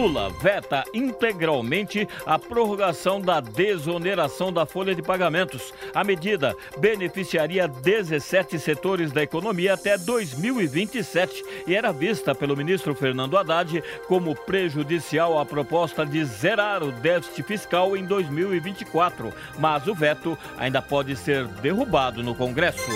Lula veta integralmente a prorrogação da desoneração da folha de pagamentos. A medida beneficiaria 17 setores da economia até 2027 e era vista pelo ministro Fernando Haddad como prejudicial à proposta de zerar o déficit fiscal em 2024. Mas o veto ainda pode ser derrubado no Congresso.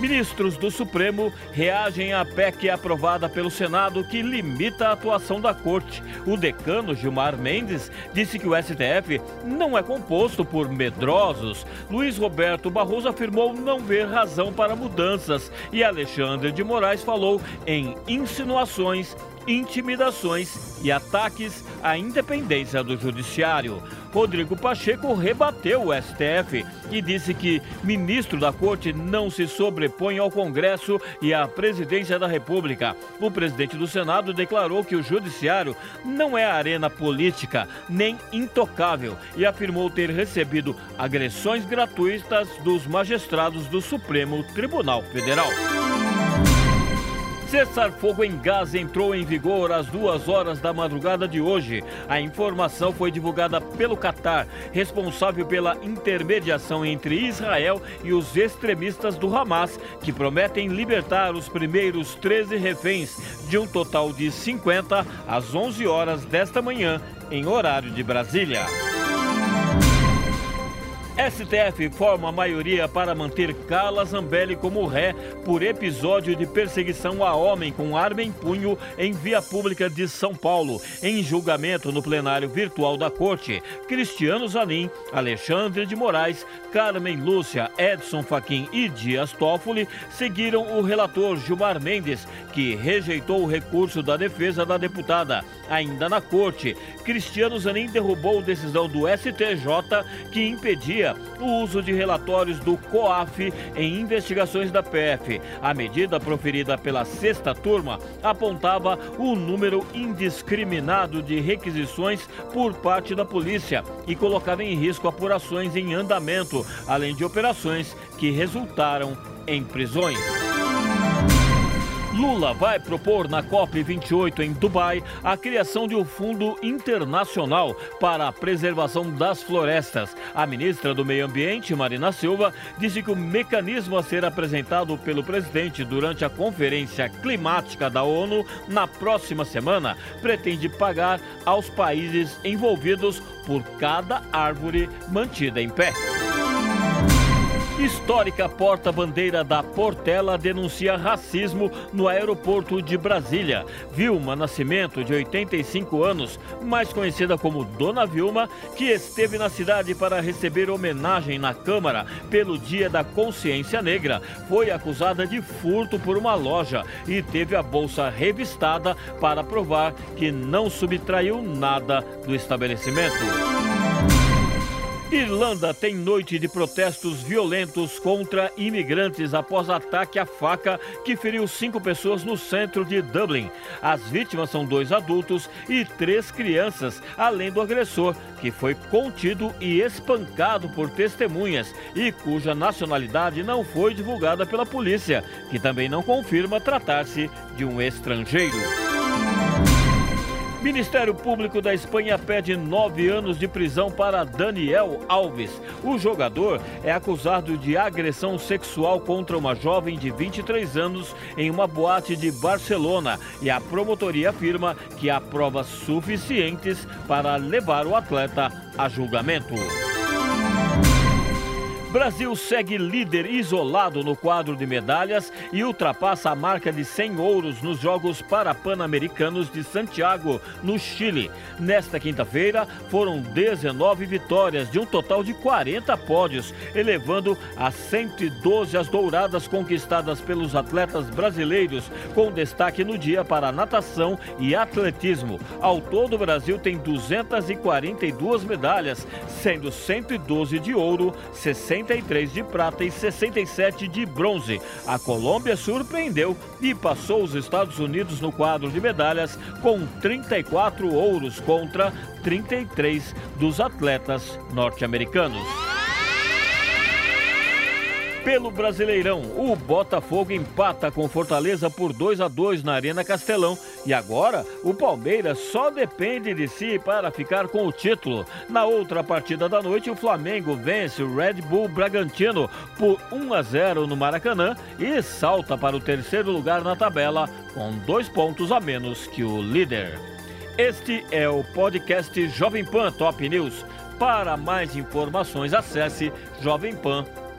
Ministros do Supremo reagem à PEC aprovada pelo Senado que limita a atuação da Corte. O decano Gilmar Mendes disse que o STF não é composto por medrosos. Luiz Roberto Barroso afirmou não ver razão para mudanças. E Alexandre de Moraes falou em insinuações intimidações e ataques à independência do Judiciário. Rodrigo Pacheco rebateu o STF e disse que ministro da Corte não se sobrepõe ao Congresso e à presidência da República. O presidente do Senado declarou que o Judiciário não é arena política nem intocável e afirmou ter recebido agressões gratuitas dos magistrados do Supremo Tribunal Federal. Cessar-fogo em Gaza entrou em vigor às duas horas da madrugada de hoje. A informação foi divulgada pelo Catar, responsável pela intermediação entre Israel e os extremistas do Hamas, que prometem libertar os primeiros 13 reféns, de um total de 50 às 11 horas desta manhã, em horário de Brasília. STF forma a maioria para manter Carla Zambelli como ré por episódio de perseguição a homem com arma em punho em via pública de São Paulo. Em julgamento no plenário virtual da Corte, Cristiano Zanin, Alexandre de Moraes, Carmen Lúcia, Edson Fachin e Dias Toffoli seguiram o relator Gilmar Mendes, que rejeitou o recurso da defesa da deputada. Ainda na Corte, Cristiano Zanin derrubou decisão do STJ que impedia o uso de relatórios do COAF em investigações da PF. A medida proferida pela sexta turma apontava o número indiscriminado de requisições por parte da polícia e colocava em risco apurações em andamento, além de operações que resultaram em prisões. Lula vai propor na COP28 em Dubai a criação de um fundo internacional para a preservação das florestas. A ministra do Meio Ambiente, Marina Silva, disse que o mecanismo a ser apresentado pelo presidente durante a Conferência Climática da ONU na próxima semana pretende pagar aos países envolvidos por cada árvore mantida em pé. Histórica porta-bandeira da Portela denuncia racismo no aeroporto de Brasília. Vilma Nascimento, de 85 anos, mais conhecida como Dona Vilma, que esteve na cidade para receber homenagem na Câmara pelo Dia da Consciência Negra, foi acusada de furto por uma loja e teve a bolsa revistada para provar que não subtraiu nada do estabelecimento. Irlanda tem noite de protestos violentos contra imigrantes após ataque à faca que feriu cinco pessoas no centro de Dublin. As vítimas são dois adultos e três crianças, além do agressor, que foi contido e espancado por testemunhas e cuja nacionalidade não foi divulgada pela polícia, que também não confirma tratar-se de um estrangeiro. Ministério Público da Espanha pede nove anos de prisão para Daniel Alves. O jogador é acusado de agressão sexual contra uma jovem de 23 anos em uma boate de Barcelona e a promotoria afirma que há provas suficientes para levar o atleta a julgamento. Brasil segue líder isolado no quadro de medalhas e ultrapassa a marca de 100 ouros nos Jogos Parapan-Americanos de Santiago, no Chile. Nesta quinta-feira, foram 19 vitórias, de um total de 40 pódios, elevando a 112 as douradas conquistadas pelos atletas brasileiros, com destaque no dia para natação e atletismo. Ao todo, o Brasil tem 242 medalhas, sendo 112 de ouro, 60 43 de prata e 67 de bronze. A Colômbia surpreendeu e passou os Estados Unidos no quadro de medalhas com 34 ouros contra 33 dos atletas norte-americanos. Pelo Brasileirão, o Botafogo empata com Fortaleza por 2 a 2 na Arena Castelão e agora o Palmeiras só depende de si para ficar com o título. Na outra partida da noite, o Flamengo vence o Red Bull Bragantino por 1 a 0 no Maracanã e salta para o terceiro lugar na tabela com dois pontos a menos que o líder. Este é o podcast Jovem Pan Top News. Para mais informações, acesse